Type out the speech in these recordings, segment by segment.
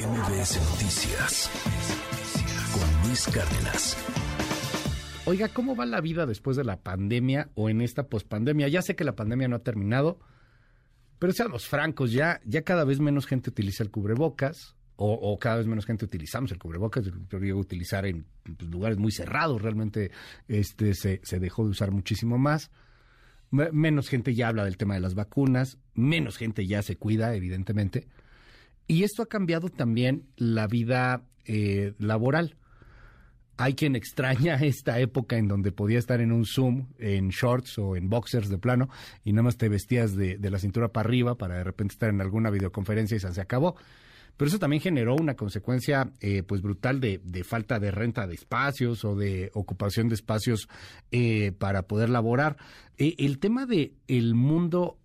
MBS Noticias con Luis Cárdenas. Oiga, ¿cómo va la vida después de la pandemia o en esta pospandemia? Ya sé que la pandemia no ha terminado, pero seamos francos, ya, ya cada vez menos gente utiliza el cubrebocas o, cada vez menos gente utilizamos el cubrebocas. Yo llego a utilizar en pues, lugares muy cerrados, realmente este se dejó de usar muchísimo más. menos gente ya habla del tema de las vacunas, menos gente ya se cuida, evidentemente. Y esto ha cambiado también la vida eh, laboral. Hay quien extraña esta época en donde podía estar en un Zoom, en shorts o en boxers de plano, y nada más te vestías de, la cintura para arriba para de repente estar en alguna videoconferencia y se acabó. Pero eso también generó una consecuencia eh, pues brutal de, falta de renta de espacios o de ocupación de espacios eh, para poder laborar. el tema de el mundo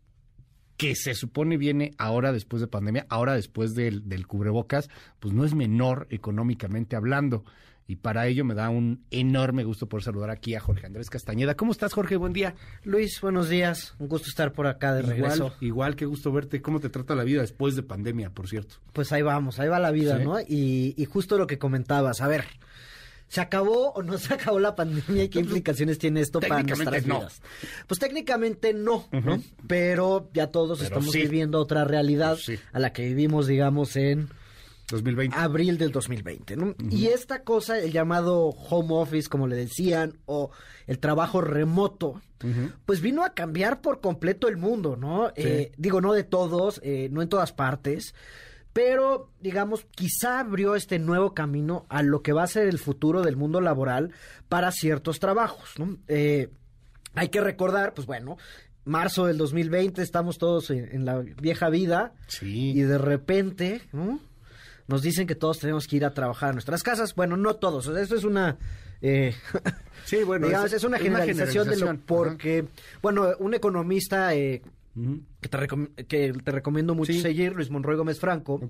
que se supone viene ahora después de pandemia, ahora después del, del cubrebocas, pues no es menor económicamente hablando. Y para ello me da un enorme gusto poder saludar aquí a Jorge Andrés Castañeda. ¿Cómo estás, Jorge? Buen día. Luis, buenos días. Un gusto estar por acá de regreso. Igual, qué gusto verte. ¿Cómo te trata la vida después de pandemia, por cierto? Pues ahí vamos, ahí va la vida, ¿no? Y, y justo lo que comentabas. A ver, ¿Se acabó o no se acabó la pandemia y qué implicaciones tiene esto para nuestras vidas? Pues técnicamente no, ¿no? Pero ya todos estamos viviendo otra realidad a la que vivimos, digamos, en 2020. Abril del 2020, ¿no? Y esta cosa, el llamado home office, como le decían, o el trabajo remoto, pues vino a cambiar por completo el mundo, ¿no? Eh, digo, no de todos, eh, no en todas partes, pero digamos, quizá abrió este nuevo camino a lo que va a ser el futuro del mundo laboral para ciertos trabajos, ¿no? Eh, hay que recordar, pues bueno, marzo del 2020 estamos todos en, la vieja vida sí. y de repente nos dicen que todos tenemos que ir a trabajar a nuestras casas. Bueno, no todos, eso es una... Eh, sí, bueno, es, una generalización, de lo porque, bueno, un economista eh, que, te que te recomiendo mucho seguir, Luis Monroy Gómez Franco.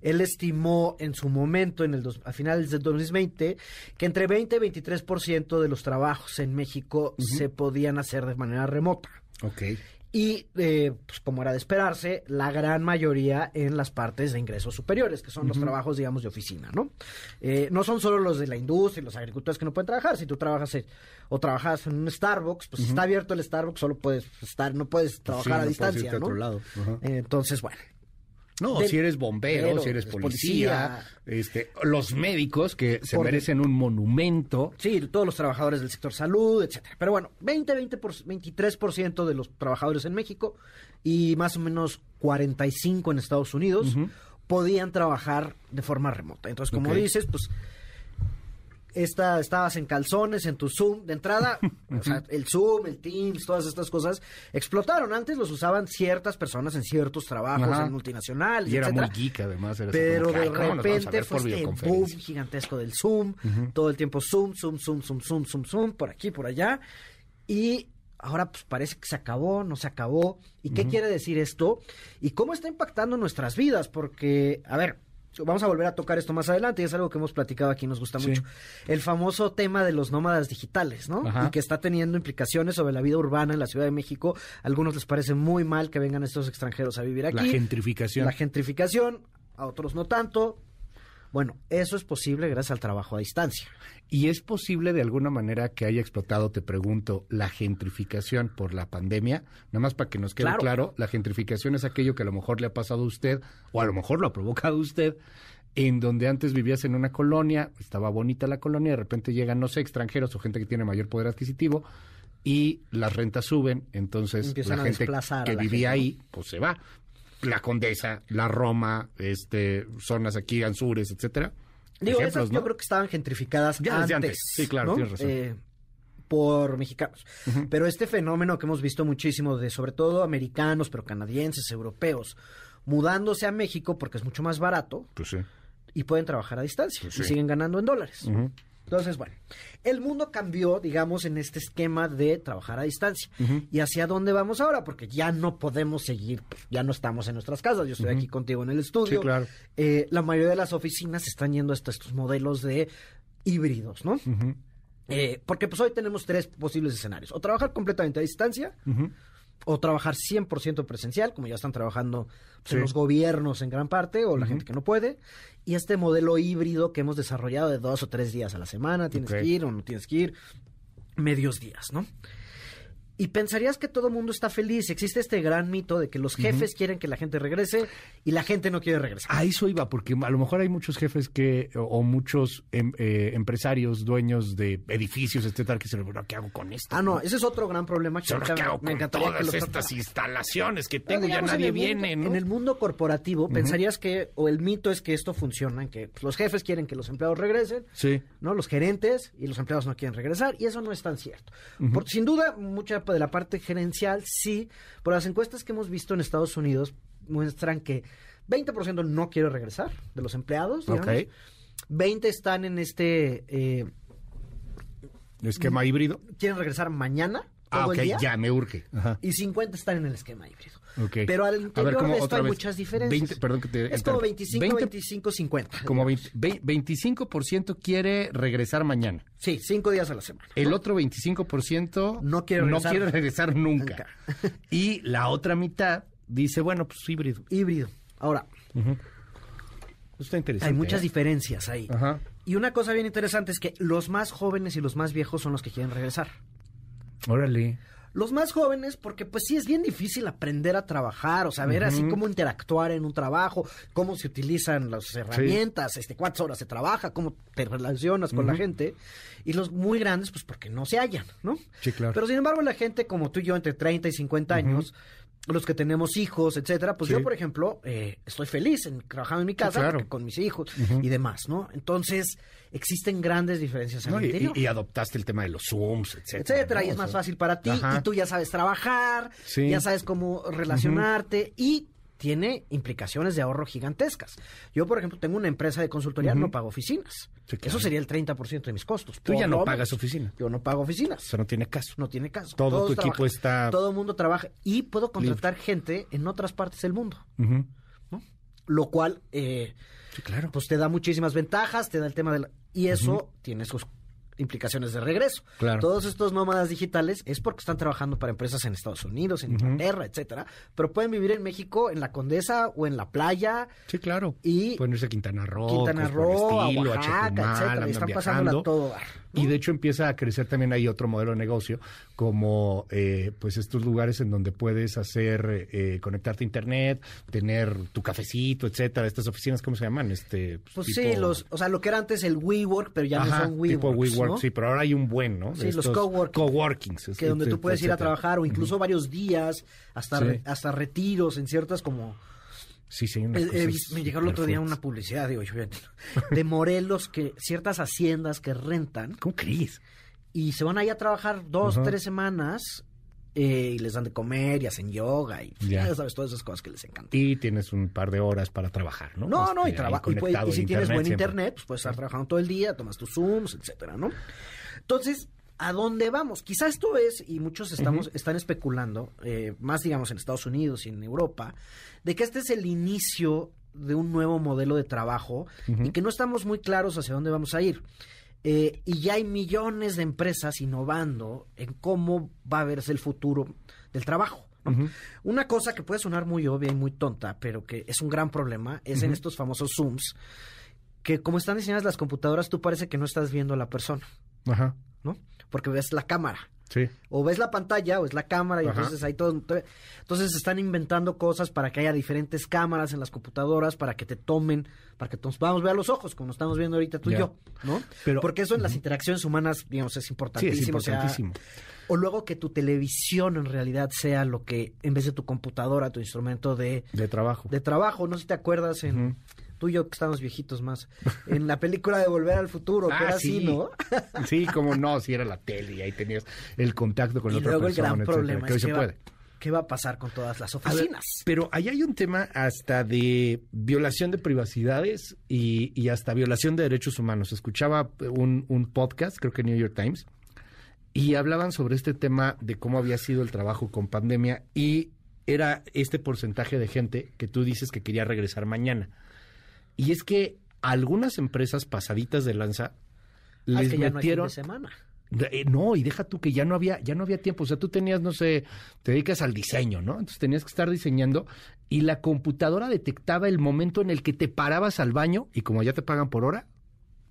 Él estimó en su momento, en el a finales del 2020, que entre 20 y 23% de los trabajos en México se podían hacer de manera remota. Okay. Y, eh, pues como era de esperarse, la gran mayoría en las partes de ingresos superiores, que son los trabajos, digamos, de oficina, ¿no? Eh, no son solo los de la industria y los agricultores que no pueden trabajar. Si tú trabajas o trabajas en un Starbucks, pues está abierto el Starbucks, solo puedes estar, no puedes trabajar a distancia, ¿no? lado. entonces, bueno, no, si eres bombero, si eres policía, este, los médicos que se merecen un monumento. Sí, todos los trabajadores del sector salud, etcétera. Pero bueno, 20, 20 por, 23% de los trabajadores en México y más o menos 45 en Estados Unidos podían trabajar de forma remota. Entonces, como dices, pues esta, estabas en calzones, en tu Zoom. De entrada, o sea, el Zoom, el Teams, todas estas cosas explotaron. Antes los usaban ciertas personas en ciertos trabajos, en multinacionales, Y era muy geek, además. Pero de repente fue este boom gigantesco del Zoom. Todo el tiempo Zoom, Zoom, Zoom, Zoom, Zoom, Zoom, Zoom, por aquí, por allá. Y ahora pues parece que se acabó, no se acabó. ¿Y qué quiere decir esto? ¿Y cómo está impactando nuestras vidas? Porque, a ver, vamos a volver a tocar esto más adelante, y es algo que hemos platicado aquí, nos gusta mucho. El famoso tema de los nómadas digitales, ¿no? Y que está teniendo implicaciones sobre la vida urbana en la Ciudad de México. A algunos les parece muy mal que vengan estos extranjeros a vivir aquí. La gentrificación. La gentrificación, a otros no tanto. Bueno, eso es posible gracias al trabajo a distancia. ¿Y es posible de alguna manera que haya explotado, te pregunto, la gentrificación por la pandemia? Nada más para que nos quede claro. la gentrificación es aquello que a lo mejor le ha pasado a usted, o a lo mejor lo ha provocado usted, en donde antes vivías en una colonia, estaba bonita la colonia, de repente llegan, no sé, extranjeros o gente que tiene mayor poder adquisitivo, y las rentas suben, entonces la gente que vivía ahí, pues se va la Condesa, la Roma, este, zonas aquí, Ansures, etcétera. Digo, esas yo creo que estaban gentrificadas antes, Sí, claro, tienes razón. Eh, por mexicanos. Pero este fenómeno que hemos visto muchísimo de sobre todo americanos, pero canadienses, europeos, mudándose a México porque es mucho más barato. Pues sí. Y pueden trabajar a distancia pues y siguen ganando en dólares. Entonces, bueno, el mundo cambió, digamos, en este esquema de trabajar a distancia. ¿Y hacia dónde vamos ahora? Porque ya no podemos seguir, pues, ya no estamos en nuestras casas. Yo estoy aquí contigo en el estudio. Sí, claro. Eh, la mayoría de las oficinas están yendo hasta estos modelos de híbridos, ¿no? Eh, porque pues hoy tenemos tres posibles escenarios. O trabajar completamente a distancia, o trabajar 100% presencial, como ya están trabajando pues, en los gobiernos en gran parte, o la gente que no puede, y este modelo híbrido que hemos desarrollado de dos o tres días a la semana, tienes que ir o no tienes que ir, medios días, ¿no? Y pensarías que todo el mundo está feliz. Existe este gran mito de que los jefes quieren que la gente regrese y la gente no quiere regresar. A eso iba, porque a lo mejor hay muchos jefes que, o, muchos em, eh, empresarios, dueños de edificios, etcétera, que dicen, bueno, ¿qué hago con esto? Ah, no, ese es otro gran problema. Que ¿Qué hago me con todas estas instalaciones que tengo? ya nadie viene, En el mundo corporativo, pensarías que, o el mito es que esto funciona, en que los jefes quieren que los empleados regresen, sí. ¿no? Los gerentes y los empleados no quieren regresar, y eso no es tan cierto. sin duda, mucha de la parte gerencial, sí, por las encuestas que hemos visto en Estados Unidos muestran que 20% no quiere regresar de los empleados, digamos. 20 están en este... Eh, ¿Esquema híbrido? Quieren regresar mañana. ah, ok, ya, me urge. Y 50 están en el esquema híbrido. Pero al interior de esto hay muchas diferencias. perdón que te, es como 25, 25, 50. Como 25% quiere regresar mañana. Sí, cinco días a la semana. El otro 25% no quiere regresar, no quiere regresar nunca. y la otra mitad dice, bueno, pues híbrido. Híbrido. Ahora, Está interesante. Hay muchas ¿eh? diferencias ahí. Y una cosa bien interesante es que los más jóvenes y los más viejos son los que quieren regresar. Órale. Los más jóvenes, porque pues sí es bien difícil aprender a trabajar, o saber así cómo interactuar en un trabajo, cómo se utilizan las herramientas, este, cuántas horas se trabaja, cómo te relacionas con la gente. Y los muy grandes, pues porque no se hallan, ¿no? Sí, claro. Pero sin embargo, la gente como tú y yo, entre 30 y 50 años, los que tenemos hijos, etcétera, pues yo, por ejemplo, eh, estoy feliz en trabajando en mi casa con mis hijos y demás, ¿no? Entonces, existen grandes diferencias en el interior. Y, adoptaste el tema de los Zooms, etcétera. Etcétera, y es más fácil para ti, y tú ya sabes trabajar, ya sabes cómo relacionarte, y tiene implicaciones de ahorro gigantescas. Yo, por ejemplo, tengo una empresa de consultoría, no pago oficinas. Eso sería el 30% de mis costos. Tú ya no pagas oficina. Yo no pago oficinas. Eso no tiene caso. No tiene caso. Todo tu equipo está... Todo el mundo trabaja. Y puedo contratar gente en otras partes del mundo. Lo cual... Eh, claro. Pues te da muchísimas ventajas, te da el tema del... Y eso tiene sus implicaciones de regreso. Claro. Todos estos nómadas digitales es porque están trabajando para empresas en Estados Unidos, en Inglaterra, etcétera, pero pueden vivir en México, en la Condesa o en la playa. Sí, claro. Y pueden irse a Quintana Roo, Quintana Roo, a Oaxaca, etcétera, y están pasando todo. Y de hecho empieza a crecer también ahí otro modelo de negocio, como eh, pues estos lugares en donde puedes hacer, eh, conectarte a internet, tener tu cafecito, etcétera. Estas oficinas, ¿cómo se llaman? Este, pues, pues sí, los, o sea, lo que era antes el WeWork, pero ya no son WeWork. Tipo WeWork, sí, pero ahora hay un buen, ¿no? sí, los coworking. Coworkings. Que donde tú puedes ir a trabajar o incluso varios días, hasta, hasta retiros en ciertas como Sí, sí, me llegó el otro día una publicidad, digo yo, de Morelos, que ciertas haciendas que rentan. ¿Cómo crees? Y se van ahí a trabajar dos, tres semanas eh, y les dan de comer y hacen yoga y ya. sabes, todas esas cosas que les encantan. Y tienes un par de horas para trabajar, ¿no? No, no, y, trabajo y, si tienes buen internet, pues puedes estar trabajando todo el día, tomas tus Zooms, etcétera, ¿no? Entonces, ¿a dónde vamos? Quizás esto es, y muchos estamos, están especulando, eh, más digamos en Estados Unidos y en Europa, de que este es el inicio de un nuevo modelo de trabajo y que no estamos muy claros hacia dónde vamos a ir. Eh, y ya hay millones de empresas innovando en cómo va a verse el futuro del trabajo. Una cosa que puede sonar muy obvia y muy tonta, pero que es un gran problema, es en estos famosos Zooms, que como están diseñadas las computadoras, tú parece que no estás viendo a la persona. Ajá. ¿No? Porque ves la cámara. Sí. O ves la pantalla o es la cámara y entonces hay todo. Entonces están inventando cosas para que haya diferentes cámaras en las computadoras para que te tomen, para que nos podamos ver a los ojos, como estamos viendo ahorita tú y yo, ¿no? Pero, Porque eso en las interacciones humanas, digamos, es importantísimo. Sí, es importantísimo. O, luego que tu televisión en realidad sea lo que, en vez de tu computadora, tu instrumento de... De trabajo. De trabajo. No sé si te acuerdas en tú y yo que estamos viejitos más, en la película de Volver al Futuro, que ah, era así, ¿no? sí, como no, si era la tele y ahí tenías el contacto con y otra luego persona, el gran problema es que va, ¿Qué va a pasar con todas las oficinas? pero ahí hay un tema hasta de violación de privacidades y, hasta violación de derechos humanos. Escuchaba un, un podcast, creo que New York Times, y hablaban sobre este tema de cómo había sido el trabajo con pandemia y era este porcentaje de gente que tú dices que quería regresar mañana. Y es que algunas empresas pasaditas de lanza les metieron. semana. Eh, no, y deja tú que ya no había, ya no había tiempo. O sea, tú tenías, no sé, te dedicas al diseño, ¿no? Entonces tenías que estar diseñando y la computadora detectaba el momento en el que te parabas al baño y como ya te pagan por hora,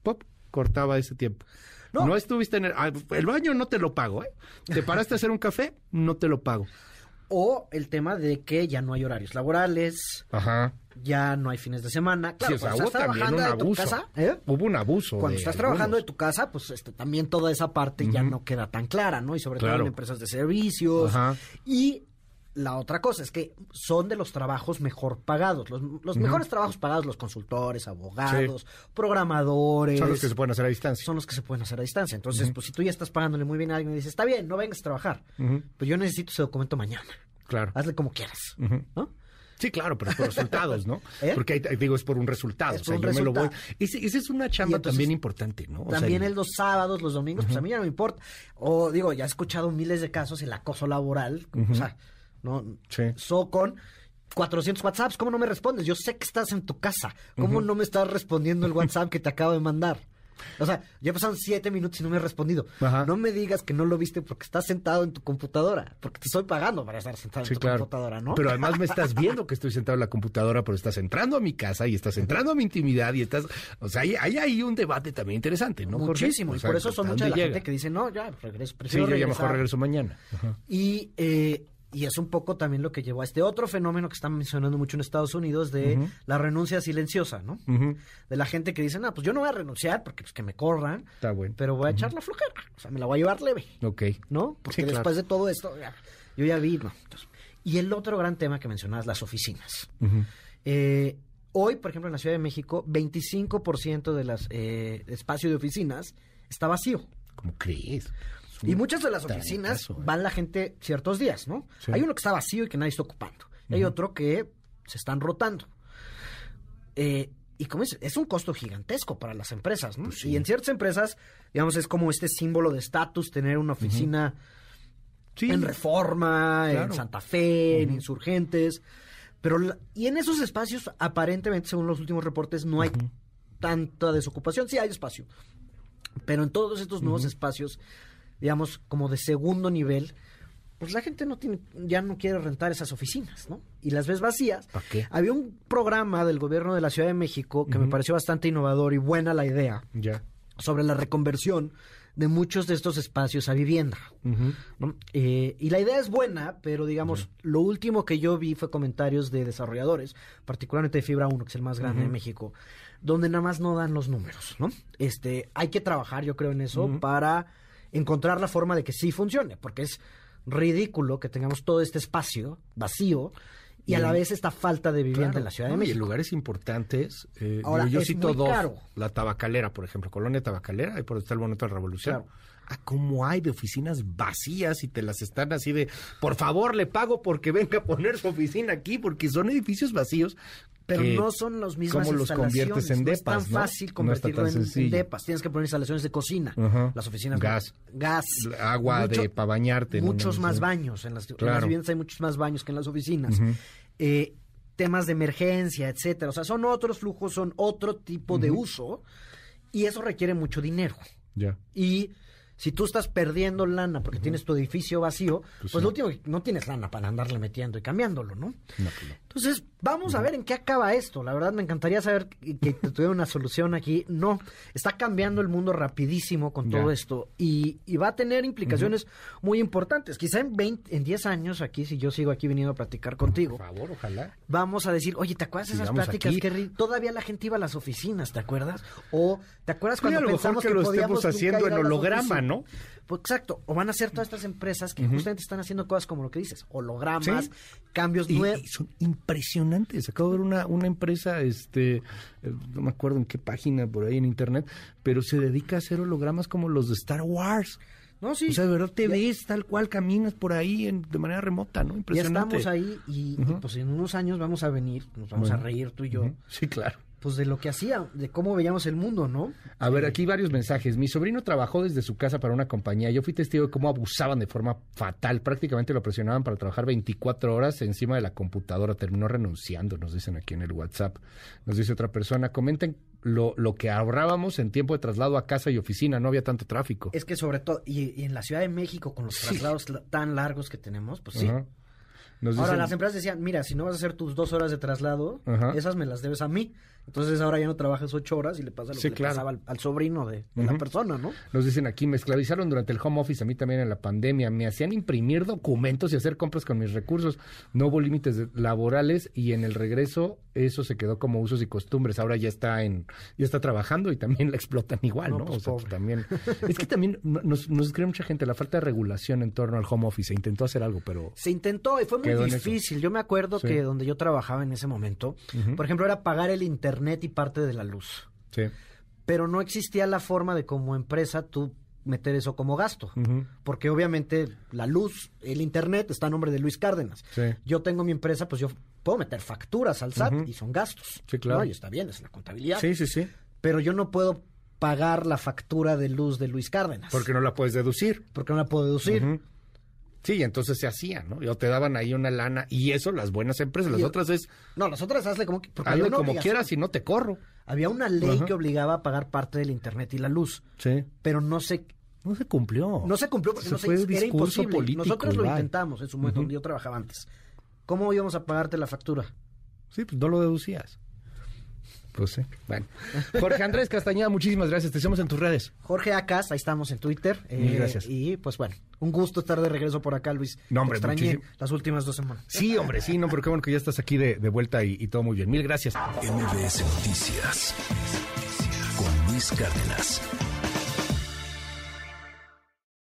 pop, cortaba ese tiempo. No, no estuviste en el, ah, el baño, no te lo pago, ¿eh? Te paraste a hacer un café, no te lo pago. O el tema de que ya no hay horarios laborales. Ajá. Ya no hay fines de semana. Claro, sí, estás trabajando de tu casa, ¿eh? Hubo un abuso. Cuando estás trabajando de tu casa, pues este, también toda esa parte ya no queda tan clara, ¿no? Y sobre todo en empresas de servicios. Ajá. Y la otra cosa es que son de los trabajos mejor pagados. Los, mejores trabajos pagados, los consultores, abogados, programadores. Son los que se pueden hacer a distancia. Son los que se pueden hacer a distancia. Entonces, pues si tú ya estás pagándole muy bien a alguien y dices, está bien, no vengas a trabajar, pues yo necesito ese documento mañana. Claro. Hazle como quieras. ¿no? Sí, claro, pero es por resultados, ¿no? ¿Eh? Porque ahí, digo, es por un resultado. o sea, yo me lo voy. Esa es una chamba también importante, ¿no? también el... los sábados, los domingos, pues a mí ya no me importa. O digo, ya he escuchado miles de casos el acoso laboral. O sea, ¿no? Sí. So con 400 WhatsApps, ¿cómo no me respondes? Yo sé que estás en tu casa. ¿Cómo no me estás respondiendo el WhatsApp que te acabo de mandar? O sea, ya pasaron siete minutos y no me he respondido. No me digas que no lo viste porque estás sentado en tu computadora, porque te estoy pagando para estar sentado en tu computadora, ¿no? Pero además me estás viendo que estoy sentado en la computadora, pero estás entrando a mi casa y estás entrando a mi intimidad y estás, o sea, hay, ahí un debate también interesante, ¿no? Muchísimo, y por eso son mucha la gente que dice, no, ya, regreso, Sí, yo ya mejor regreso mañana. Y eh, y es un poco también lo que llevó a este otro fenómeno que están mencionando mucho en Estados Unidos de la renuncia silenciosa, ¿no? De la gente que dice, no, pues yo no voy a renunciar porque pues que me corran. Está bueno. Pero voy a echar la flojera. O sea, me la voy a llevar leve. Ok. ¿No? Porque después de todo esto, yo ya vi, no. y el otro gran tema que mencionabas, las oficinas. Eh, hoy, por ejemplo, en la Ciudad de México, 25% de las eh, espacio de oficinas está vacío. ¿Cómo crees? Y muchas de las oficinas ¿eh? van la gente ciertos días, ¿no? Hay uno que está vacío y que nadie está ocupando. Y hay otro que se están rotando. Eh, y como es, es un costo gigantesco para las empresas, ¿no? Pues y en ciertas empresas, digamos, es como este símbolo de estatus tener una oficina en Reforma, en Santa Fe, en Insurgentes. Pero, y en esos espacios, aparentemente, según los últimos reportes, no hay tanta desocupación. Sí hay espacio. Pero en todos estos nuevos espacios digamos, como de segundo nivel, pues la gente no tiene, ya no quiere rentar esas oficinas, ¿no? Y las ves vacías. ¿Para qué? Había un programa del gobierno de la Ciudad de México que me pareció bastante innovador y buena la idea. Ya. Sobre la reconversión de muchos de estos espacios a vivienda. Eh, y la idea es buena, pero digamos, lo último que yo vi fue comentarios de desarrolladores, particularmente de Fibra 1, que es el más grande de México, donde nada más no dan los números, ¿no? Este, hay que trabajar, yo creo, en eso para encontrar la forma de que sí funcione, porque es ridículo que tengamos todo este espacio vacío y, a la vez esta falta de vivienda en la Ciudad de México. Y en lugares importantes, eh, yo cito dos, la Tabacalera, por ejemplo, Colonia Tabacalera, ahí por donde está el Monumento de la Revolución. Ah, cómo hay de oficinas vacías y te las están así de, por favor, le pago porque venga a poner su oficina aquí, porque son edificios vacíos pero no son los mismas ¿Cómo los conviertes en depas? No es tan fácil convertirlo en, depas. Tienes que poner instalaciones de cocina. Las oficinas. Gas. Gas. Agua de para bañarte. Muchos más baños. En las, viviendas hay muchos más baños que en las oficinas. Eh, temas de emergencia, etcétera. O sea, son otros flujos, son otro tipo de uso. Y eso requiere mucho dinero. Ya. Y si tú estás perdiendo lana porque tienes tu edificio vacío, pues, pues lo último no tienes lana para andarle metiendo y cambiándolo, ¿no? no, pues Entonces, vamos a ver en qué acaba esto. La verdad, me encantaría saber que, tuviera una solución aquí. No, está cambiando el mundo rapidísimo con todo esto y, va a tener implicaciones muy importantes. Quizá en 20, en 10 años aquí, si yo sigo aquí viniendo a platicar contigo. Por favor, ojalá. Vamos a decir, oye, ¿te acuerdas de esas pláticas que todavía la gente iba a las oficinas, ¿te acuerdas? O ¿te acuerdas cuando pensamos que, lo estemos haciendo en holograma, ¿no? Pues exacto, o van a ser todas estas empresas que justamente están haciendo cosas como lo que dices, hologramas, cambios nuevos. Impresionantes. Acabo de ver una, una empresa, este, eh, no me acuerdo en qué página por ahí en internet, pero se dedica a hacer hologramas como los de Star Wars. No, sí. O sea, de verdad te ves tal cual caminas por ahí de manera remota, ¿no? Impresionante. Ya estamos ahí y, pues en unos años vamos a venir, nos vamos a reír tú y yo. Sí, claro pues de lo que hacía, de cómo veíamos el mundo, ¿no? A ver, aquí varios mensajes. Mi sobrino trabajó desde su casa para una compañía. Yo fui testigo de cómo abusaban de forma fatal. Prácticamente lo presionaban para trabajar 24 horas encima de la computadora. Terminó renunciando, nos dicen aquí en el WhatsApp. Nos dice otra persona, comenten lo, lo que ahorrábamos en tiempo de traslado a casa y oficina. No había tanto tráfico. Es que sobre todo, y, en la Ciudad de México, con los traslados tan largos que tenemos, pues sí. Ahora, las empresas decían, mira, si no vas a hacer tus dos horas de traslado, esas me las debes a mí. Entonces ahora ya no trabajas ocho horas y le pasa lo que le pasaba al, sobrino de, la persona, ¿no? Nos dicen aquí, me esclavizaron durante el home office, a mí también en la pandemia, me hacían imprimir documentos y hacer compras con mis recursos, no hubo límites laborales y en el regreso eso se quedó como usos y costumbres, ahora ya está en, ya está trabajando y también la explotan igual, ¿no? Pues o sea, también, es que también nos, nos escribe mucha gente la falta de regulación en torno al home office, se intentó hacer algo, pero... Se intentó y fue muy difícil, yo me acuerdo que donde yo trabajaba en ese momento, por ejemplo, era pagar el internet y parte de la luz. Sí. Pero no existía la forma de como empresa tú meter eso como gasto. Porque obviamente la luz, el internet está a nombre de Luis Cárdenas. Yo tengo mi empresa, pues yo puedo meter facturas al SAT y son gastos. Sí, claro. Y está bien, es la contabilidad. Sí, sí, sí. Pero yo no puedo pagar la factura de luz de Luis Cárdenas. Porque no la puedes deducir. Porque no la puedo deducir. Sí, entonces se hacía, ¿no? O te daban ahí una lana y eso las buenas empresas, las otras es... No, las otras hazle como, hazle como quieras y no te corro. Había una ley que obligaba a pagar parte del internet y la luz. Sí. Pero no se... No se cumplió. No se cumplió porque no se, era imposible. Nosotros lo intentamos en su momento, donde yo trabajaba antes. ¿Cómo íbamos a pagarte la factura? Sí, pues no lo deducías. Pues sí. Bueno. Jorge Andrés Castañeda, muchísimas gracias. Te hacemos en tus redes. Jorge Acas, ahí estamos en Twitter. Eh, gracias. Y pues bueno, un gusto estar de regreso por acá, Luis. No, hombre, extrañé las últimas dos semanas. Sí, hombre, sí, no, pero qué bueno que ya estás aquí de, vuelta y, y, todo muy bien. Mil gracias. MBS Noticias con Luis Cárdenas.